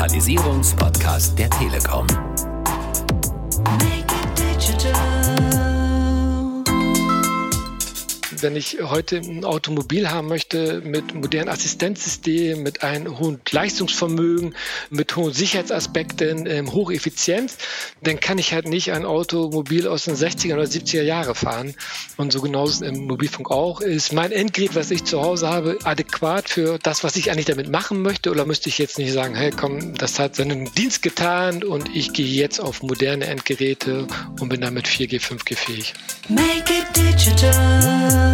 Digitalisierungspodcast der Telekom. Wenn ich heute ein Automobil haben möchte mit modernen Assistenzsystemen, mit einem hohen Leistungsvermögen, mit hohen Sicherheitsaspekten, ähm, Hocheffizienz, dann kann ich halt nicht ein Automobil aus den 60er oder 70er Jahre fahren. Und so genauso im Mobilfunk auch. Ist mein Endgerät, was ich zu Hause habe, adäquat für das, was ich eigentlich damit machen möchte? Oder müsste ich jetzt nicht sagen, hey, komm, das hat seinen Dienst getan und ich gehe jetzt auf moderne Endgeräte und bin damit 4G, 5G fähig? Make it digital.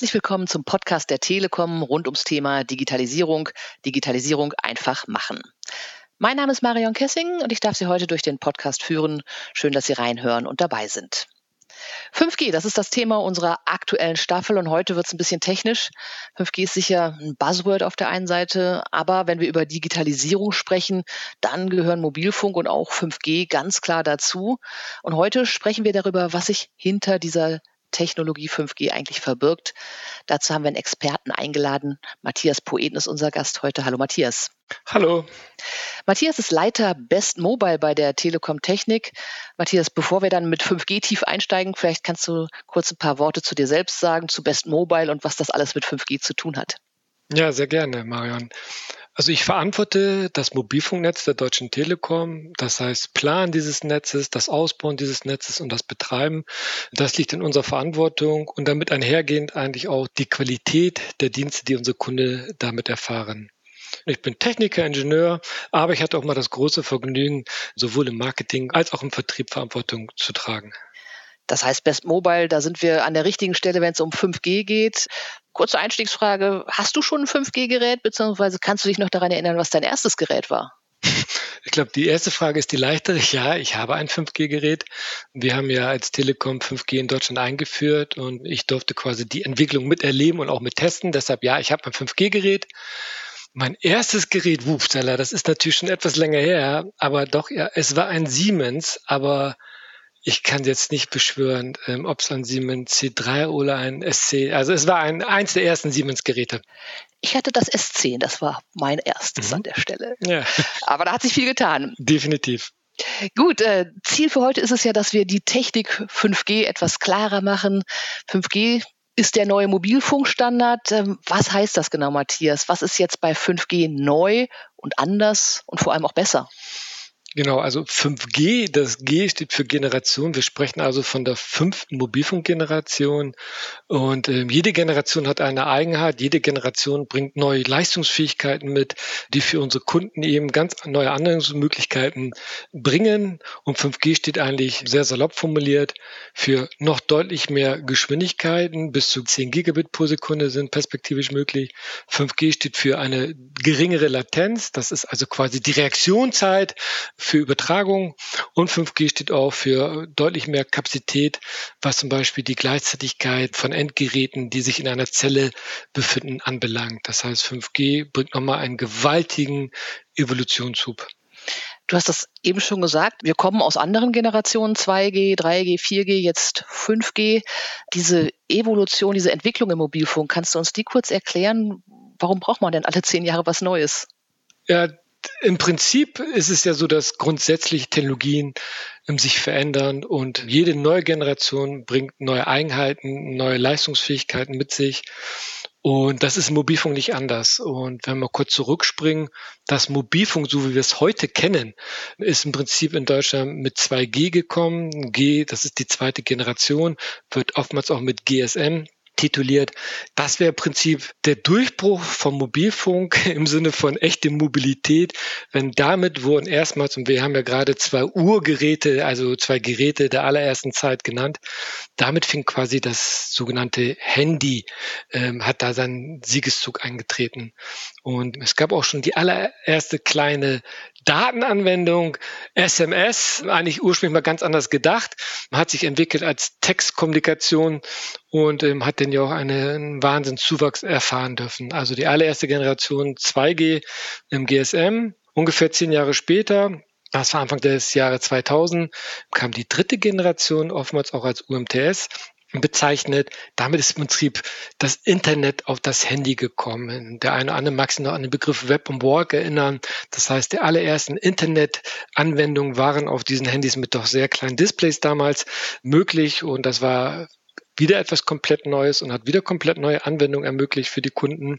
Herzlich willkommen zum Podcast der Telekom rund ums Thema Digitalisierung. Digitalisierung einfach machen. Mein Name ist Marion Kessing und ich darf Sie heute durch den Podcast führen. Schön, dass Sie reinhören und dabei sind. 5G, das ist das Thema unserer aktuellen Staffel und heute wird es ein bisschen technisch. 5G ist sicher ein Buzzword auf der einen Seite, aber wenn wir über Digitalisierung sprechen, dann gehören Mobilfunk und auch 5G ganz klar dazu. Und heute sprechen wir darüber, was sich hinter dieser Technologie 5G eigentlich verbirgt. Dazu haben wir einen Experten eingeladen. Matthias Poeten ist unser Gast heute. Hallo Matthias. Hallo. Matthias ist Leiter Best Mobile bei der Telekom Technik. Matthias, bevor wir dann mit 5G tief einsteigen, vielleicht kannst du kurz ein paar Worte zu dir selbst sagen, zu Best Mobile und was das alles mit 5G zu tun hat. Ja, sehr gerne, Marion. Also ich verantworte das Mobilfunknetz der Deutschen Telekom, das heißt Plan dieses Netzes, das Ausbauen dieses Netzes und das Betreiben. Das liegt in unserer Verantwortung und damit einhergehend eigentlich auch die Qualität der Dienste, die unsere Kunden damit erfahren. Ich bin Techniker, Ingenieur, aber ich hatte auch mal das große Vergnügen, sowohl im Marketing als auch im Vertrieb Verantwortung zu tragen. Das heißt, Best Mobile, da sind wir an der richtigen Stelle, wenn es um 5G geht. Kurze Einstiegsfrage, hast du schon ein 5G-Gerät, beziehungsweise kannst du dich noch daran erinnern, was dein erstes Gerät war? Ich glaube, die erste Frage ist die leichtere. Ja, ich habe ein 5G-Gerät. Wir haben ja als Telekom 5G in Deutschland eingeführt und ich durfte quasi die Entwicklung miterleben und auch mit testen. Deshalb ja, ich habe ein 5G-Gerät. Mein erstes Gerät, Wupsala, das ist natürlich schon etwas länger her, aber doch, ja, es war ein Siemens, aber ich kann jetzt nicht beschwören, ähm, ob es ein Siemens C3 oder ein SC, also es war ein, eins der ersten Siemens-Geräte. Ich hatte das S10, das war mein erstes mhm. an der Stelle. Ja. Aber da hat sich viel getan. Definitiv. Gut, äh, Ziel für heute ist es ja, dass wir die Technik 5G etwas klarer machen. 5G ist der neue Mobilfunkstandard. Ähm, was heißt das genau, Matthias? Was ist jetzt bei 5G neu und anders und vor allem auch besser? Genau, also 5G, das G steht für Generation. Wir sprechen also von der fünften Mobilfunkgeneration. Und äh, jede Generation hat eine Eigenheit. Jede Generation bringt neue Leistungsfähigkeiten mit, die für unsere Kunden eben ganz neue Anwendungsmöglichkeiten bringen. Und 5G steht eigentlich sehr salopp formuliert für noch deutlich mehr Geschwindigkeiten. Bis zu 10 Gigabit pro Sekunde sind perspektivisch möglich. 5G steht für eine geringere Latenz. Das ist also quasi die Reaktionszeit für Übertragung und 5G steht auch für deutlich mehr Kapazität, was zum Beispiel die Gleichzeitigkeit von Endgeräten, die sich in einer Zelle befinden, anbelangt. Das heißt, 5G bringt nochmal einen gewaltigen Evolutionshub. Du hast das eben schon gesagt. Wir kommen aus anderen Generationen, 2G, 3G, 4G, jetzt 5G. Diese Evolution, diese Entwicklung im Mobilfunk, kannst du uns die kurz erklären? Warum braucht man denn alle zehn Jahre was Neues? Ja, im Prinzip ist es ja so, dass grundsätzlich Technologien sich verändern und jede neue Generation bringt neue Eigenheiten, neue Leistungsfähigkeiten mit sich. Und das ist im Mobilfunk nicht anders. Und wenn wir kurz zurückspringen, das Mobilfunk, so wie wir es heute kennen, ist im Prinzip in Deutschland mit 2G gekommen. G, das ist die zweite Generation, wird oftmals auch mit GSM tituliert. Das wäre im Prinzip der Durchbruch vom Mobilfunk im Sinne von echte Mobilität, wenn damit wurden erstmals, und wir haben ja gerade zwei Urgeräte, also zwei Geräte der allerersten Zeit genannt, damit fing quasi das sogenannte Handy, ähm, hat da seinen Siegeszug eingetreten. Und es gab auch schon die allererste kleine Datenanwendung, SMS, eigentlich ursprünglich mal ganz anders gedacht, hat sich entwickelt als Textkommunikation und ähm, hat dann ja auch einen Wahnsinnszuwachs erfahren dürfen. Also die allererste Generation 2G im GSM, ungefähr zehn Jahre später, das war Anfang des Jahres 2000, kam die dritte Generation, oftmals auch als UMTS, bezeichnet. Damit ist im Prinzip das Internet auf das Handy gekommen. Der eine oder andere mag sich noch an den Begriff Web und Walk erinnern. Das heißt, die allerersten Internet-Anwendungen waren auf diesen Handys mit doch sehr kleinen Displays damals möglich und das war wieder etwas komplett Neues und hat wieder komplett neue Anwendungen ermöglicht für die Kunden.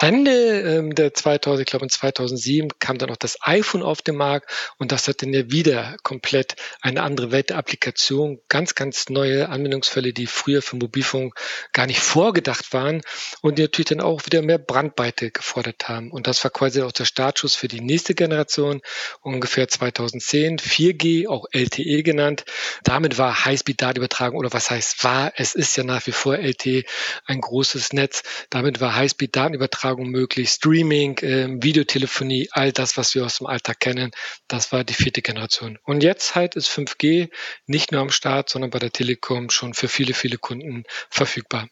Ende ähm, der 2000, ich glaube in 2007 kam dann auch das iPhone auf den Markt und das hat dann ja wieder komplett eine andere Welt der Applikation, ganz, ganz neue Anwendungsfälle, die früher für Mobilfunk gar nicht vorgedacht waren und die natürlich dann auch wieder mehr Brandweite gefordert haben. Und das war quasi auch der Startschuss für die nächste Generation, ungefähr 2010, 4G, auch LTE genannt. Damit war Highspeed-Datenübertragung oder was heißt war, es ist ja nach wie vor LTE ein großes Netz. Damit war Highspeed-Datenübertragung möglich, Streaming, äh, Videotelefonie, all das, was wir aus dem Alltag kennen. Das war die vierte Generation. Und jetzt halt ist 5G nicht nur am Start, sondern bei der Telekom schon für viele, viele Kunden verfügbar.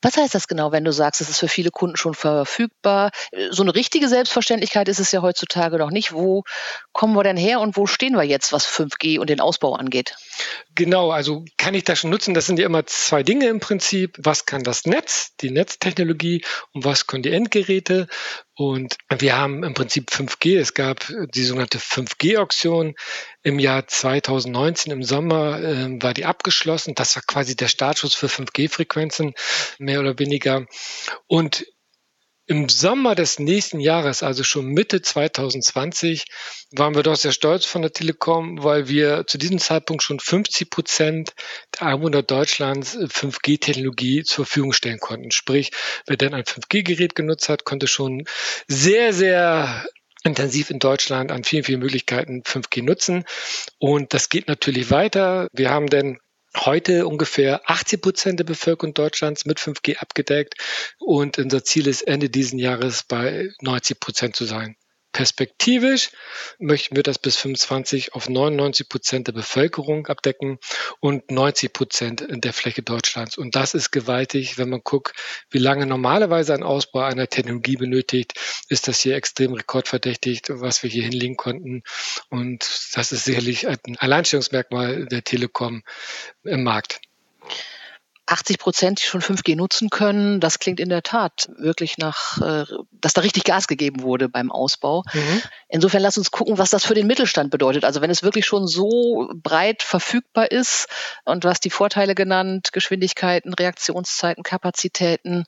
Was heißt das genau, wenn du sagst, es ist für viele Kunden schon verfügbar? So eine richtige Selbstverständlichkeit ist es ja heutzutage noch nicht. Wo kommen wir denn her und wo stehen wir jetzt, was 5G und den Ausbau angeht? Genau, also kann ich das schon nutzen? Das sind ja immer zwei Dinge im Prinzip. Was kann das Netz, die Netztechnologie und was können die Endgeräte? Und wir haben im Prinzip 5G. Es gab die sogenannte 5G-Auktion im Jahr 2019 im Sommer äh, war die abgeschlossen. Das war quasi der Startschuss für 5G-Frequenzen, mehr oder weniger. Und im Sommer des nächsten Jahres, also schon Mitte 2020, waren wir doch sehr stolz von der Telekom, weil wir zu diesem Zeitpunkt schon 50 Prozent der Einwohner Deutschlands 5G-Technologie zur Verfügung stellen konnten. Sprich, wer denn ein 5G-Gerät genutzt hat, konnte schon sehr, sehr intensiv in Deutschland an vielen, vielen Möglichkeiten 5G nutzen. Und das geht natürlich weiter. Wir haben denn heute ungefähr 80 Prozent der Bevölkerung Deutschlands mit 5G abgedeckt und unser Ziel ist Ende diesen Jahres bei 90 Prozent zu sein. Perspektivisch möchten wir das bis 25 auf 99 Prozent der Bevölkerung abdecken und 90 Prozent der Fläche Deutschlands. Und das ist gewaltig. Wenn man guckt, wie lange normalerweise ein Ausbau einer Technologie benötigt, ist das hier extrem rekordverdächtig, was wir hier hinlegen konnten. Und das ist sicherlich ein Alleinstellungsmerkmal der Telekom im Markt. 80 Prozent, die schon 5G nutzen können. Das klingt in der Tat wirklich nach, äh, dass da richtig Gas gegeben wurde beim Ausbau. Mhm. Insofern lass uns gucken, was das für den Mittelstand bedeutet. Also wenn es wirklich schon so breit verfügbar ist und hast die Vorteile genannt, Geschwindigkeiten, Reaktionszeiten, Kapazitäten.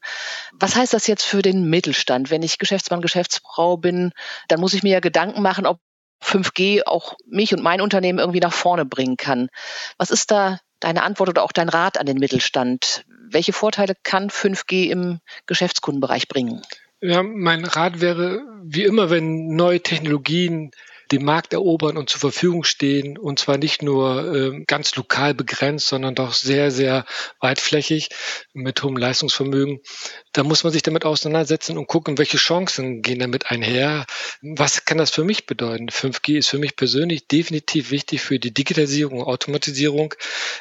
Was heißt das jetzt für den Mittelstand? Wenn ich Geschäftsmann, Geschäftsfrau bin, dann muss ich mir ja Gedanken machen, ob 5G auch mich und mein Unternehmen irgendwie nach vorne bringen kann. Was ist da deine Antwort oder auch dein Rat an den Mittelstand? Welche Vorteile kann 5G im Geschäftskundenbereich bringen? Ja, mein Rat wäre, wie immer, wenn neue Technologien den Markt erobern und zur Verfügung stehen und zwar nicht nur äh, ganz lokal begrenzt, sondern doch sehr, sehr weitflächig mit hohem Leistungsvermögen. Da muss man sich damit auseinandersetzen und gucken, welche Chancen gehen damit einher. Was kann das für mich bedeuten? 5G ist für mich persönlich definitiv wichtig für die Digitalisierung und Automatisierung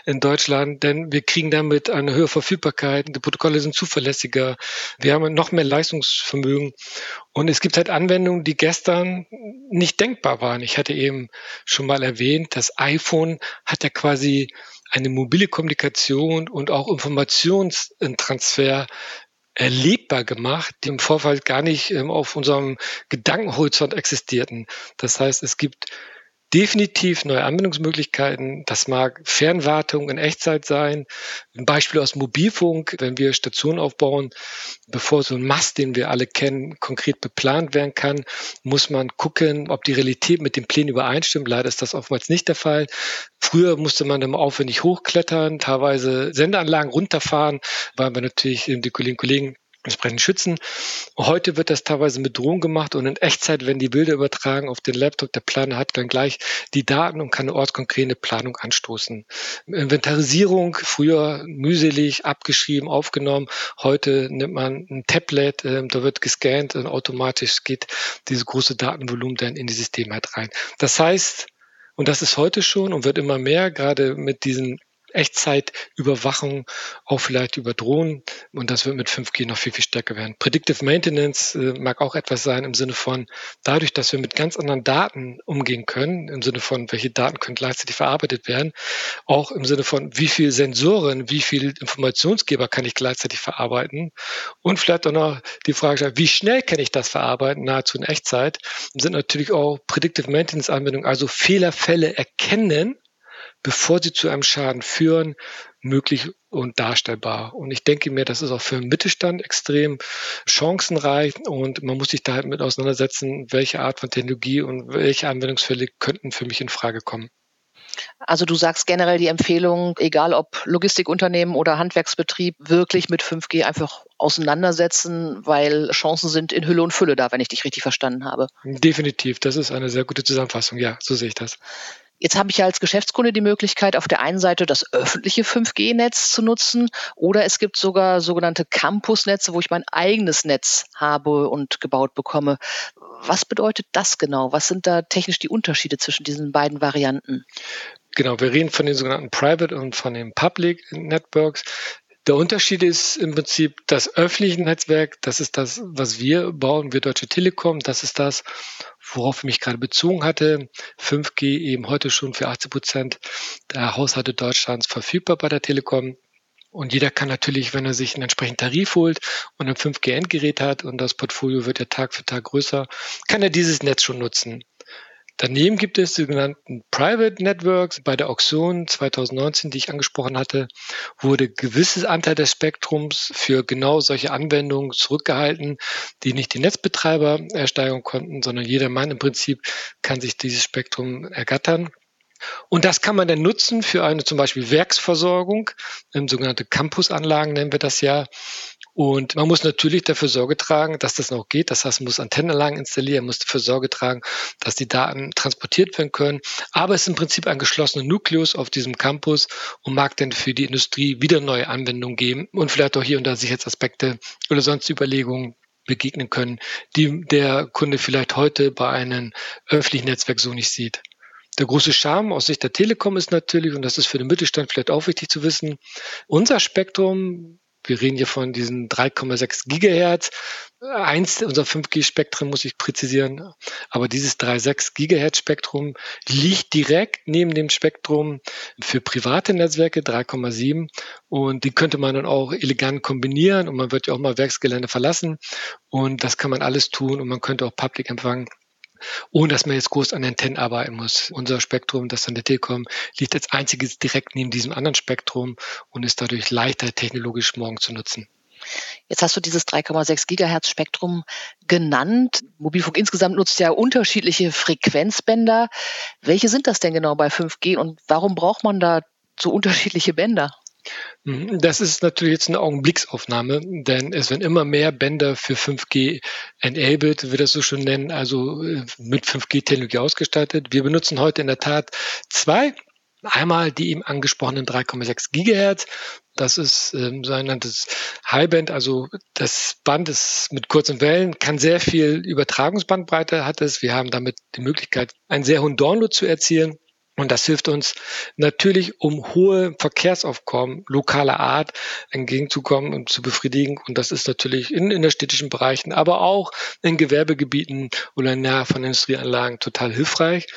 in Deutschland, denn wir kriegen damit eine höhere Verfügbarkeit. Die Protokolle sind zuverlässiger. Wir haben noch mehr Leistungsvermögen und es gibt halt Anwendungen, die gestern nicht denkbar waren. Ich hatte eben schon mal erwähnt, das iPhone hat ja quasi eine mobile Kommunikation und auch Informationstransfer erlebbar gemacht, die im Vorfall gar nicht ähm, auf unserem Gedankenhorizont existierten. Das heißt, es gibt definitiv neue Anwendungsmöglichkeiten. Das mag Fernwartung in Echtzeit sein. Ein Beispiel aus Mobilfunk, wenn wir Stationen aufbauen, bevor so ein Mast, den wir alle kennen, konkret beplant werden kann, muss man gucken, ob die Realität mit den Plänen übereinstimmt. Leider ist das oftmals nicht der Fall. Früher musste man immer aufwendig hochklettern, teilweise Sendeanlagen runterfahren, weil wir natürlich die Kolleginnen und Kollegen entsprechend schützen. Heute wird das teilweise mit Drohnen gemacht und in Echtzeit werden die Bilder übertragen auf den Laptop. Der Planer hat dann gleich die Daten und kann eine ortskonkrete Planung anstoßen. Inventarisierung, früher mühselig, abgeschrieben, aufgenommen. Heute nimmt man ein Tablet, äh, da wird gescannt und automatisch geht diese große Datenvolumen dann in die Systeme halt rein. Das heißt, und das ist heute schon und wird immer mehr, gerade mit diesen Echtzeitüberwachung, auch vielleicht über Drohnen. Und das wird mit 5G noch viel, viel stärker werden. Predictive Maintenance äh, mag auch etwas sein im Sinne von, dadurch, dass wir mit ganz anderen Daten umgehen können, im Sinne von, welche Daten können gleichzeitig verarbeitet werden, auch im Sinne von, wie viel Sensoren, wie viel Informationsgeber kann ich gleichzeitig verarbeiten und vielleicht auch noch die Frage, wie schnell kann ich das verarbeiten, nahezu in Echtzeit, sind natürlich auch Predictive Maintenance Anwendungen, also Fehlerfälle erkennen bevor sie zu einem Schaden führen, möglich und darstellbar. Und ich denke mir, das ist auch für den Mittelstand extrem chancenreich und man muss sich da halt mit auseinandersetzen, welche Art von Technologie und welche Anwendungsfälle könnten für mich in Frage kommen. Also du sagst generell die Empfehlung, egal ob Logistikunternehmen oder Handwerksbetrieb, wirklich mit 5G einfach auseinandersetzen, weil Chancen sind in Hülle und Fülle da, wenn ich dich richtig verstanden habe. Definitiv, das ist eine sehr gute Zusammenfassung. Ja, so sehe ich das. Jetzt habe ich ja als Geschäftskunde die Möglichkeit, auf der einen Seite das öffentliche 5G-Netz zu nutzen oder es gibt sogar sogenannte Campusnetze, wo ich mein eigenes Netz habe und gebaut bekomme. Was bedeutet das genau? Was sind da technisch die Unterschiede zwischen diesen beiden Varianten? Genau, wir reden von den sogenannten Private und von den Public Networks. Der Unterschied ist im Prinzip das öffentliche Netzwerk, das ist das, was wir bauen, wir Deutsche Telekom, das ist das, worauf ich mich gerade bezogen hatte. 5G eben heute schon für 80 Prozent der Haushalte Deutschlands verfügbar bei der Telekom. Und jeder kann natürlich, wenn er sich einen entsprechenden Tarif holt und ein 5G-Endgerät hat und das Portfolio wird ja Tag für Tag größer, kann er dieses Netz schon nutzen. Daneben gibt es sogenannten Private Networks. Bei der Auktion 2019, die ich angesprochen hatte, wurde gewisses Anteil des Spektrums für genau solche Anwendungen zurückgehalten, die nicht die Netzbetreiber ersteigern konnten, sondern jeder Mann im Prinzip kann sich dieses Spektrum ergattern. Und das kann man dann nutzen für eine zum Beispiel Werksversorgung, sogenannte Campusanlagen nennen wir das ja. Und man muss natürlich dafür Sorge tragen, dass das noch geht. Das heißt, man muss Antennenanlagen installieren, muss dafür Sorge tragen, dass die Daten transportiert werden können. Aber es ist im Prinzip ein geschlossener Nukleus auf diesem Campus und mag dann für die Industrie wieder neue Anwendungen geben und vielleicht auch hier und da Sicherheitsaspekte oder sonst Überlegungen begegnen können, die der Kunde vielleicht heute bei einem öffentlichen Netzwerk so nicht sieht. Der große Charme aus Sicht der Telekom ist natürlich, und das ist für den Mittelstand vielleicht auch wichtig zu wissen, unser Spektrum wir reden hier von diesen 3,6 Gigahertz. Eins unserer 5G-Spektren muss ich präzisieren, aber dieses 3,6 Gigahertz-Spektrum liegt direkt neben dem Spektrum für private Netzwerke 3,7 und die könnte man dann auch elegant kombinieren und man wird ja auch mal Werksgelände verlassen und das kann man alles tun und man könnte auch Public empfangen ohne dass man jetzt groß an Antennen arbeiten muss. Unser Spektrum, das an der Telekom, liegt als einziges direkt neben diesem anderen Spektrum und ist dadurch leichter technologisch morgen zu nutzen. Jetzt hast du dieses 3,6 Gigahertz Spektrum genannt. Mobilfunk insgesamt nutzt ja unterschiedliche Frequenzbänder. Welche sind das denn genau bei 5G und warum braucht man da so unterschiedliche Bänder? Mhm, das ist natürlich jetzt eine Augenblicksaufnahme, denn es werden immer mehr Bänder für 5G enabled, wir das so schon nennen, also äh, mit 5G-Technologie ausgestattet. Wir benutzen heute in der Tat zwei. Einmal die eben angesprochenen 3,6 Gigahertz. Das ist ähm, sogenanntes Highband, also das Band ist mit kurzen Wellen, kann sehr viel Übertragungsbandbreite hat es. Wir haben damit die Möglichkeit, einen sehr hohen Download zu erzielen. Und das hilft uns natürlich, um hohe Verkehrsaufkommen lokaler Art entgegenzukommen und zu befriedigen. Und das ist natürlich in innerstädtischen Bereichen, aber auch in Gewerbegebieten oder nahe von Industrieanlagen total hilfreich.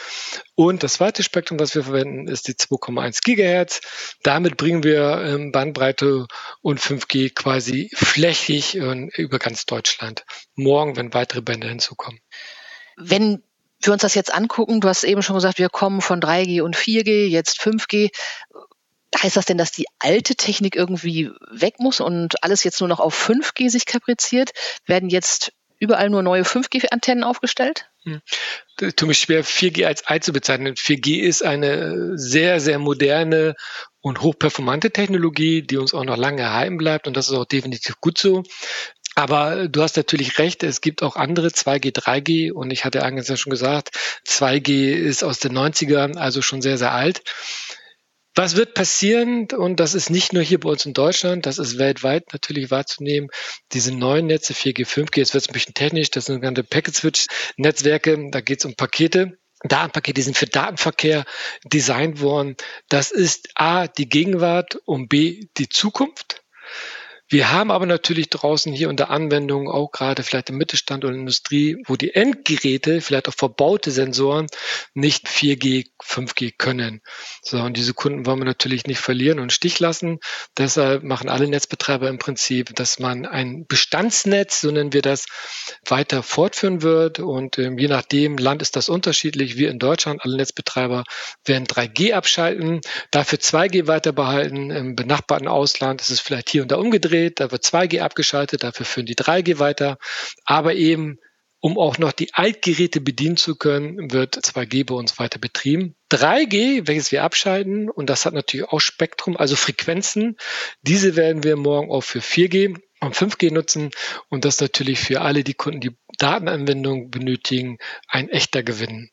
Und das zweite Spektrum, was wir verwenden, ist die 2,1 Gigahertz. Damit bringen wir ähm, Bandbreite und 5G quasi flächig über ganz Deutschland. Morgen, wenn weitere Bänder hinzukommen. Wenn wir uns das jetzt angucken, du hast eben schon gesagt, wir kommen von 3G und 4G, jetzt 5G. Heißt das denn, dass die alte Technik irgendwie weg muss und alles jetzt nur noch auf 5G sich kapriziert? Werden jetzt überall nur neue 5G-Antennen aufgestellt? Hm. Tut mich schwer, 4G als einzubezeichnen. 4G ist eine sehr, sehr moderne und hochperformante Technologie, die uns auch noch lange erhalten bleibt und das ist auch definitiv gut so. Aber du hast natürlich recht, es gibt auch andere 2G, 3G und ich hatte eigentlich ja schon gesagt, 2G ist aus den 90ern, also schon sehr, sehr alt. Was wird passieren? Und das ist nicht nur hier bei uns in Deutschland, das ist weltweit natürlich wahrzunehmen. Diese neuen Netze 4G, 5G, jetzt wird es ein bisschen technisch, das sind sogenannte Packet Switch Netzwerke, da geht es um Pakete Datenpakete, sind für Datenverkehr designt worden. Das ist A, die Gegenwart und B, die Zukunft. Wir haben aber natürlich draußen hier unter Anwendungen auch gerade vielleicht im Mittelstand oder Industrie, wo die Endgeräte, vielleicht auch verbaute Sensoren, nicht 4G, 5G können. So, und diese Kunden wollen wir natürlich nicht verlieren und Stich lassen. Deshalb machen alle Netzbetreiber im Prinzip, dass man ein Bestandsnetz, so nennen wir das, weiter fortführen wird. Und ähm, je nachdem, Land ist das unterschiedlich. Wir in Deutschland, alle Netzbetreiber werden 3G abschalten, dafür 2G weiter behalten. Im benachbarten Ausland ist es vielleicht hier und da umgedreht umgedreht, da wird 2G abgeschaltet, dafür führen die 3G weiter. Aber eben, um auch noch die Altgeräte bedienen zu können, wird 2G bei uns weiter betrieben. 3G, welches wir abschalten, und das hat natürlich auch Spektrum, also Frequenzen, diese werden wir morgen auch für 4G und 5G nutzen und das natürlich für alle die Kunden, die Datenanwendung benötigen, ein echter Gewinn.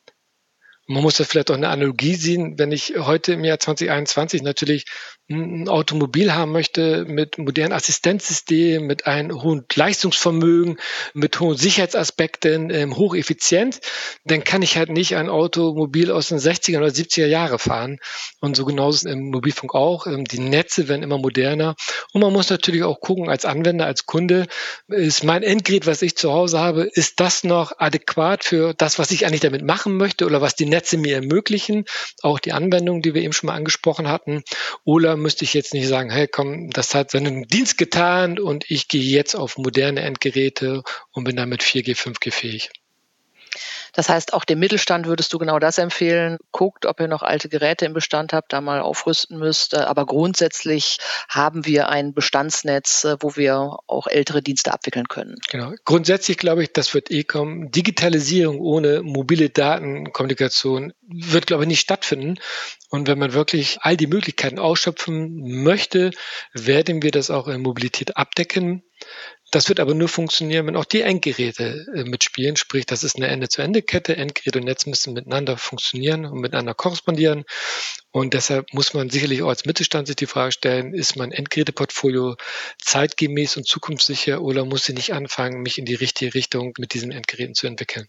Man muss da vielleicht auch eine Analogie sehen, wenn ich heute im Jahr 2021 natürlich ein Automobil haben möchte mit modernen Assistenzsystemen, mit einem hohen Leistungsvermögen, mit hohen Sicherheitsaspekten, ähm, hocheffizient, dann kann ich halt nicht ein Automobil aus den 60er oder 70er Jahre fahren. Und so genauso im Mobilfunk auch. Ähm, die Netze werden immer moderner. Und man muss natürlich auch gucken, als Anwender, als Kunde, ist mein Endgerät, was ich zu Hause habe, ist das noch adäquat für das, was ich eigentlich damit machen möchte oder was die Netze mir ermöglichen? Auch die Anwendung, die wir eben schon mal angesprochen hatten. Oder müsste ich jetzt nicht sagen, hey komm, das hat seinen Dienst getan und ich gehe jetzt auf moderne Endgeräte und bin damit 4G, 5G fähig. Das heißt, auch dem Mittelstand würdest du genau das empfehlen. Guckt, ob ihr noch alte Geräte im Bestand habt, da mal aufrüsten müsst. Aber grundsätzlich haben wir ein Bestandsnetz, äh, wo wir auch ältere Dienste abwickeln können. Genau. Grundsätzlich glaube ich, das wird eh kommen. Digitalisierung ohne mobile Datenkommunikation wird, glaube ich, nicht stattfinden. Und wenn man wirklich all die Möglichkeiten ausschöpfen möchte, werden wir das auch in Mobilität abdecken. Das wird aber nur funktionieren, wenn auch die Endgeräte äh, mitspielen. Sprich, das ist eine Ende-zu-Ende-Kette. Endgerät und Netz müssen miteinander funktionieren und miteinander korrespondieren. Und deshalb muss man sicherlich auch als Mittelstand sich die Frage stellen, ist mein Endgeräteportfolio zeitgemäß und zukunftssicher oder muss ich nicht anfangen, mich in die richtige Richtung mit diesen Endgeräten zu entwickeln?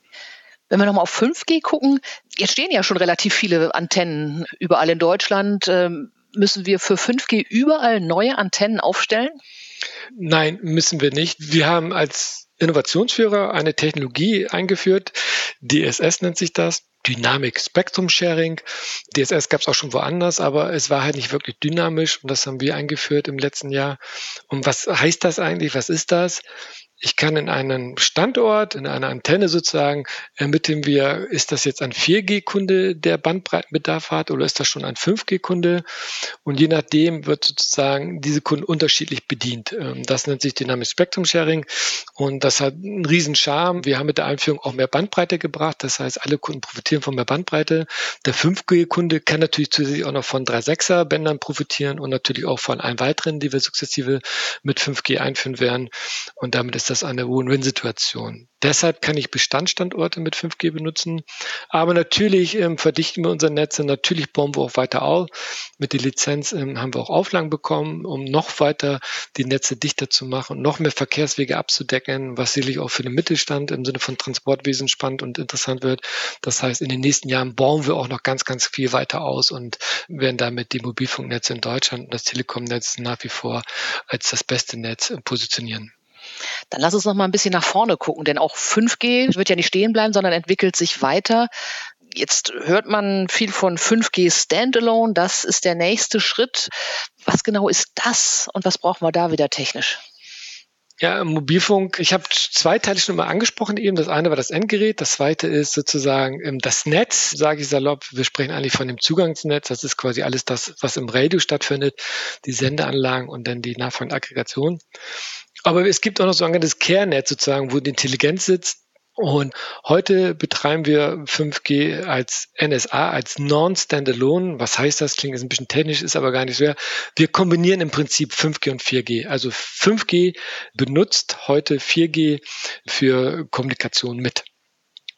Wenn wir nochmal auf 5G gucken, jetzt stehen ja schon relativ viele Antennen überall in Deutschland. Ähm, müssen wir für 5G überall neue Antennen aufstellen? Nein, müssen wir nicht. Wir haben als Innovationsführer eine Technologie eingeführt. DSS nennt sich das. Dynamic Spectrum Sharing. DSS gab es auch schon woanders, aber es war halt nicht wirklich dynamisch und das haben wir eingeführt im letzten Jahr. Und was heißt das eigentlich? Was ist das? Ich kann in einem Standort, in einer Antenne sozusagen ermitteln wir, ist das jetzt ein 4G-Kunde, der Bandbreitenbedarf hat oder ist das schon ein 5G-Kunde? Und je nachdem wird sozusagen diese Kunden unterschiedlich bedient. Ähm, das nennt sich Dynamic Spectrum Sharing und das hat einen riesen Charme. Wir haben mit der Einführung auch mehr Bandbreite gebracht. Das heißt, alle Kunden profitieren von mehr Bandbreite. Der 5G-Kunde kann natürlich zusätzlich auch noch von 3.6er Bändern profitieren und natürlich auch von allen weiteren, die wir sukzessive mit 5G einführen werden. Und damit ist ist das eine Win-Win-Situation. Deshalb kann ich Bestandsstandorte mit 5G benutzen. Aber natürlich ähm, verdichten wir unsere Netze. Natürlich bauen wir auch weiter auf. Mit der Lizenz ähm, haben wir auch Auflagen bekommen, um noch weiter die Netze dichter zu machen, noch mehr Verkehrswege abzudecken, was sicherlich auch für den Mittelstand im Sinne von Transportwesen spannend und interessant wird. Das heißt, in den nächsten Jahren bauen wir auch noch ganz, ganz viel weiter aus und werden damit die Mobilfunknetze in Deutschland und das Telekomnetz nach wie vor als das beste Netz positionieren. Dann lass uns noch mal ein bisschen nach vorne gucken, denn auch 5G wird ja nicht stehen bleiben, sondern entwickelt sich weiter. Jetzt hört man viel von 5G Standalone. Das ist der nächste Schritt. Was genau ist das und was brauchen wir da wieder technisch? Ja, Mobilfunk, ich habe zwei Teile schon mal angesprochen eben. Das eine war das Endgerät, das zweite ist sozusagen ähm, das Netz, sage ich salopp. Wir sprechen eigentlich von dem Zugangsnetz. Das ist quasi alles das, was im Radio stattfindet, die Sendeanlagen und dann die nachfolgende Aggregation. Aber es gibt auch noch so ein das Care-Netz sozusagen, wo die Intelligenz sitzt. Und heute betreiben wir 5G als NSA, als Non-Standalone. Was heißt das? Klingt jetzt ein bisschen technisch, ist aber gar nicht schwer. Wir kombinieren im Prinzip 5G und 4G. Also 5G benutzt heute 4G für Kommunikation mit.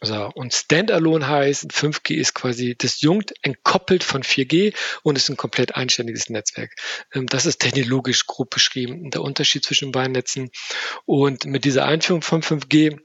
So, und Standalone heißt, 5G ist quasi disjunkt, entkoppelt von 4G und ist ein komplett einständiges Netzwerk. Ähm, das ist technologisch grob beschrieben, der Unterschied zwischen beiden Netzen. Und mit dieser Einführung von 5G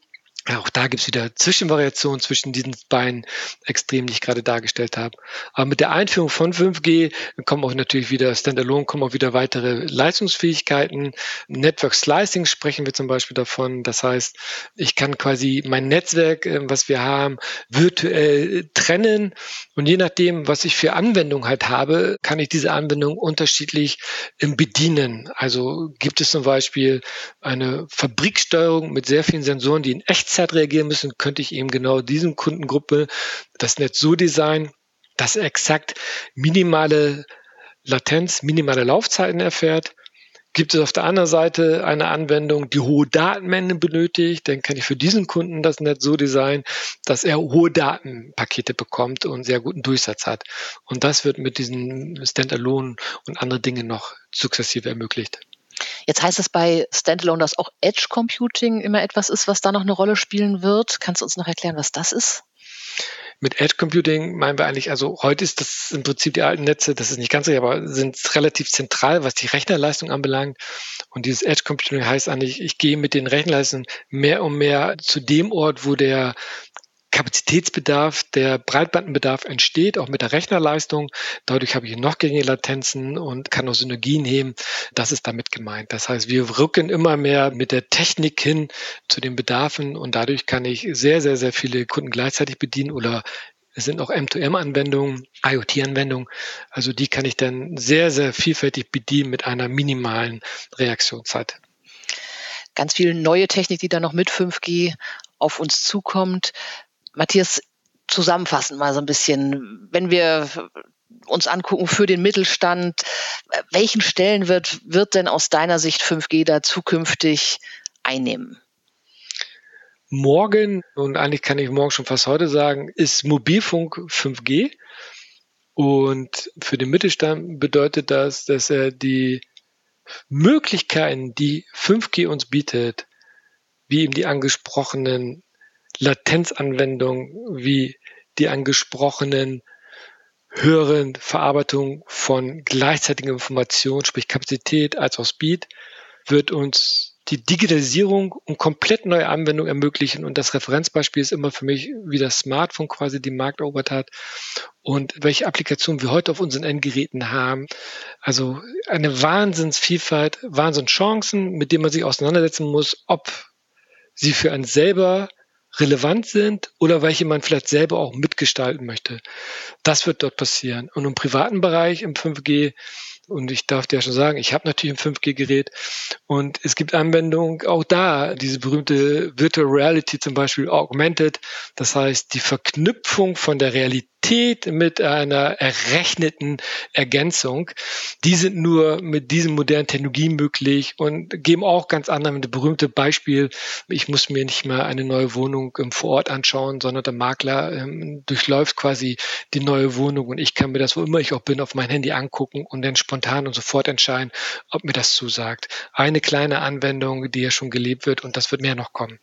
auch da gibt es wieder Zwischenvariationen zwischen diesen beiden Extremen, die ich gerade dargestellt habe. Aber mit der Einführung von 5G kommen auch natürlich wieder Standalone, kommen auch wieder weitere Leistungsfähigkeiten. Network Slicing sprechen wir zum Beispiel davon. Das heißt, ich kann quasi mein Netzwerk, äh, was wir haben, virtuell trennen. Und je nachdem, was ich für Anwendung halt habe, kann ich diese Anwendung unterschiedlich ähm, bedienen. Also gibt es zum Beispiel eine Fabriksteuerung mit sehr vielen Sensoren, die in echt Echtzeit reagieren müssen, könnte ich eben genau diesem Kundengruppe das Netz so designen, dass er exakt minimale Latenz, minimale Laufzeiten erfährt. Gibt es auf der anderen Seite eine Anwendung, die hohe Datenmengen benötigt, dann kann ich für diesen Kunden das Netz so designen, dass er hohe Datenpakete bekommt und sehr guten Durchsatz hat. Und das wird mit diesen Standalone und andere Dinge noch sukzessive ermöglicht. Jetzt heißt es bei Standalone, dass auch Edge Computing immer etwas ist, was da noch eine Rolle spielen wird. Kannst du uns noch erklären, was das ist? Mit Edge Computing meinen wir eigentlich, also heute ist das im Prinzip die alten Netze, das ist nicht ganz so, aber sind relativ zentral, was die Rechnerleistung anbelangt. Und dieses Edge Computing heißt eigentlich, ich gehe mit den Rechenleistungen mehr und mehr zu dem Ort, wo der Kapazitätsbedarf, der Breitbandenbedarf entsteht, auch mit der Rechnerleistung. Dadurch habe ich noch geringe Latenzen und kann auch Synergien heben. Das ist damit gemeint. Das heißt, wir rücken immer mehr mit der Technik hin zu den Bedarfen und dadurch kann ich sehr, sehr, sehr viele Kunden gleichzeitig bedienen oder es sind auch M2M-Anwendungen, IoT-Anwendungen. Also die kann ich dann sehr, sehr vielfältig bedienen mit einer minimalen Reaktionszeit. Ganz viel neue Technik, die da noch mit 5G auf uns zukommt. Matthias, zusammenfassen mal so ein bisschen, wenn wir uns angucken für den Mittelstand, welchen Stellenwert wird denn aus deiner Sicht 5G da zukünftig einnehmen? Morgen, und eigentlich kann ich morgen schon fast heute sagen, ist Mobilfunk 5G. Und für den Mittelstand bedeutet das, dass er die Möglichkeiten, die 5G uns bietet, wie eben die angesprochenen Latenzanwendungen wie die angesprochenen höheren Verarbeitung von gleichzeitigen Informationen, sprich Kapazität als auch Speed, wird uns die Digitalisierung und komplett neue Anwendungen ermöglichen. Und das Referenzbeispiel ist immer für mich, wie das Smartphone quasi die Markt erobert hat und welche Applikationen wir heute auf unseren Endgeräten haben. Also eine Wahnsinnsvielfalt, Wahnsinnschancen, mit denen man sich auseinandersetzen muss, ob sie für einen selber relevant sind oder welche man vielleicht selber auch mitgestalten möchte. Das wird dort passieren. Und im privaten Bereich im 5G und ich darf dir ja schon sagen, ich habe natürlich ein 5G-Gerät und es gibt Anwendungen auch da, diese berühmte Virtual Reality zum Beispiel Augmented, das heißt die Verknüpfung von der Realität mit einer errechneten Ergänzung. Die sind nur mit diesen modernen Technologien möglich und geben auch ganz andere, das berühmte Beispiel, ich muss mir nicht mal eine neue Wohnung im Vorort anschauen, sondern der Makler ähm, durchläuft quasi die neue Wohnung und ich kann mir das, wo immer ich auch bin, auf mein Handy angucken und dann spontan und sofort entscheiden, ob mir das zusagt. Eine kleine Anwendung, die ja schon gelebt wird und das wird mehr noch kommen.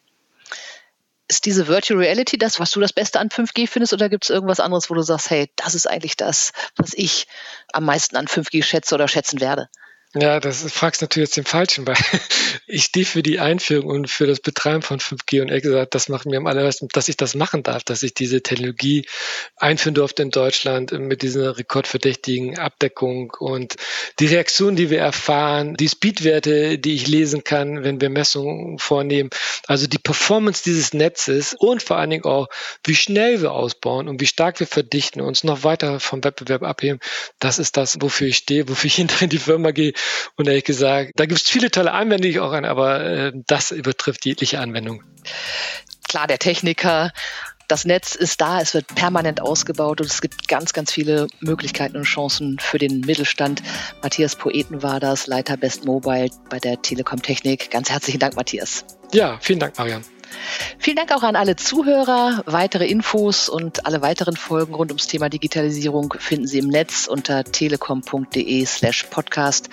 Ist diese Virtual Reality das, was du das Beste an 5G findest, oder gibt es irgendwas anderes, wo du sagst, hey, das ist eigentlich das, was ich am meisten an 5G schätze oder schätzen werde? Ja, das fragst natürlich jetzt den Falschen, weil ich stehe für die Einführung und für das Betreiben von 5G und ehrlich gesagt, das macht mir am allerbesten, dass ich das machen darf, dass ich diese Technologie einführen durfte in Deutschland mit dieser rekordverdächtigen Abdeckung und die Reaktion, die wir erfahren, die Speedwerte, die ich lesen kann, wenn wir Messungen vornehmen, also die Performance dieses Netzes und vor allen Dingen auch, wie schnell wir ausbauen und wie stark wir verdichten, uns noch weiter vom Wettbewerb abheben, das ist das, wofür ich stehe, wofür ich hinter in die Firma gehe und ehrlich gesagt, da gibt es viele tolle Anwendungen, die ich auch an, aber äh, das übertrifft jegliche Anwendung. Klar, der Techniker, das Netz ist da, es wird permanent ausgebaut und es gibt ganz, ganz viele Möglichkeiten und Chancen für den Mittelstand. Matthias Poeten war das, Leiter Best Mobile bei der Telekom Technik. Ganz herzlichen Dank, Matthias. Ja, vielen Dank, Marian. Vielen Dank auch an alle Zuhörer. Weitere Infos und alle weiteren Folgen rund ums Thema Digitalisierung finden Sie im Netz unter telekom.de slash podcast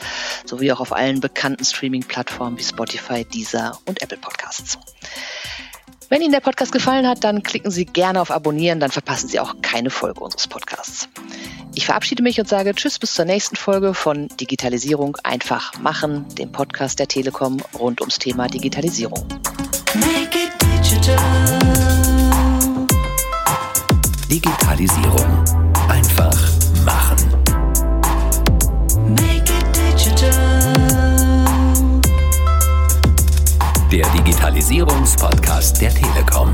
sowie auch auf allen bekannten Streaming-Plattformen wie Spotify, Deezer und Apple Podcasts. Wenn Ihnen der Podcast gefallen hat, dann klicken Sie gerne auf Abonnieren, dann verpassen Sie auch keine Folge unseres Podcasts. Ich verabschiede mich und sage Tschüss bis zur nächsten Folge von Digitalisierung einfach machen, dem Podcast der Telekom rund ums Thema Digitalisierung. Digitalisierung. Einfach machen. Make it digital. Der Digitalisierungspodcast der Telekom.